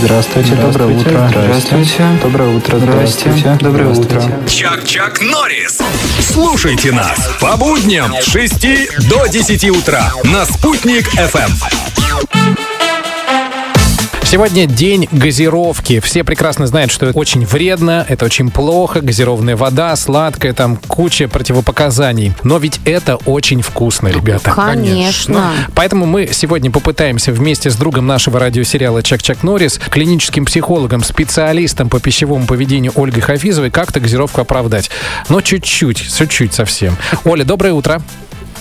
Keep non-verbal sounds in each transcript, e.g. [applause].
Здравствуйте, доброе утро. Здравствуйте. Доброе утро. Здравствуйте. Доброе утро. Чак-Чак Норрис. Слушайте нас по будням с 6 до 10 утра на «Спутник FM. Сегодня день газировки. Все прекрасно знают, что это очень вредно, это очень плохо, газированная вода, сладкая, там куча противопоказаний. Но ведь это очень вкусно, ребята. Конечно. Поэтому мы сегодня попытаемся вместе с другом нашего радиосериала Чак-Чак Норрис, клиническим психологом, специалистом по пищевому поведению Ольгой Хафизовой, как-то газировку оправдать. Но чуть-чуть, чуть-чуть совсем. Оля, доброе утро.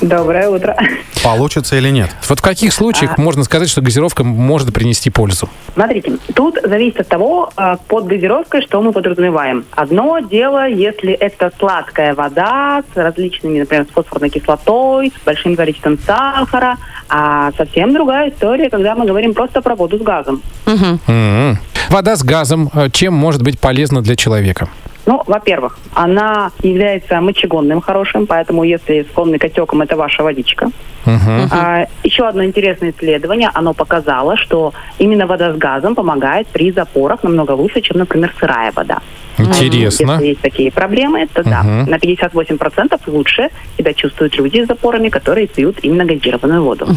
Доброе утро. Получится или нет? Вот в каких случаях А. можно сказать, что газировка может принести пользу? Смотрите, тут зависит от того, а, под газировкой, что мы подразумеваем. Одно дело, если это сладкая вода с различными, например, с фосфорной кислотой, с большим количеством сахара, а совсем другая история, когда мы говорим просто про воду с газом. М-м. Вода с газом э, чем может быть полезна для человека? Ну, во-первых, она является мочегонным хорошим, поэтому если склонны к отекам, это ваша водичка. Мгм. А, еще одно интересное исследование, оно показало, что именно вода с газом помогает при запорах намного лучше, чем, например, сырая вода. Интересно. Если есть такие проблемы, то да, Мгм. на 58% лучше себя чувствуют люди с запорами, которые пьют именно газированную воду.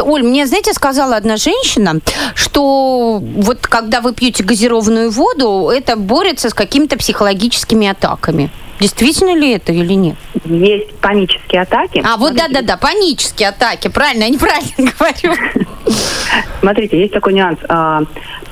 Оль, мне, знаете, сказала одна женщина, что вот когда вы пьете газированную воду, это борется с какими-то психологическими атаками. Действительно ли это или нет? Есть панические атаки. А, вот да-да-да, панические атаки, правильно, я неправильно [laughs] говорю. Смотрите, есть такой нюанс.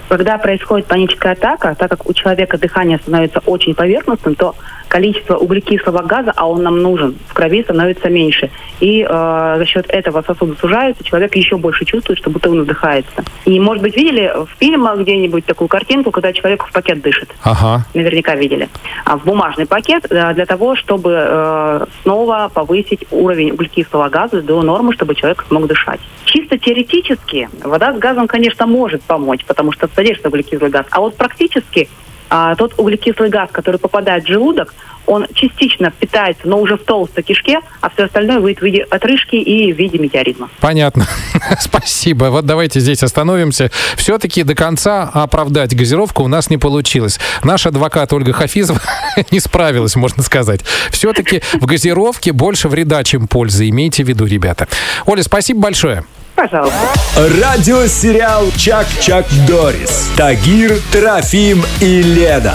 Когда происходит паническая атака, так как у человека дыхание становится очень поверхностным, то количество углекислого газа, а он нам нужен, в крови становится меньше. И э, за счет этого сосуды сужаются, человек еще больше чувствует, что будто он вдыхается. И, может быть, видели в фильмах где-нибудь такую картинку, когда человек в пакет дышит? Ага. наверняка видели, а, в бумажный пакет э, для того, чтобы э, снова повысить уровень углекислого газа до нормы, чтобы человек смог дышать. Чисто теоретически вода с газом, конечно, может помочь, потому что содержится углекислый газ. А вот практически а, тот углекислый газ, который попадает в желудок, он частично впитается, но уже в толстой кишке, а все остальное выйдет в виде отрыжки и в виде метеоризма. Понятно. [laughs] Спасибо. Вот давайте здесь остановимся. Все-таки до конца оправдать газировку у нас не получилось. Наш адвокат Ольга Хафизова [laughs] не справилась, можно сказать. Все-таки в газировке больше вреда, чем пользы. Имейте в виду, ребята. Оля, спасибо большое. Пожалуйста. Радиосериал «Чак-Чак Дорис». Тагир, Трофим и Леда.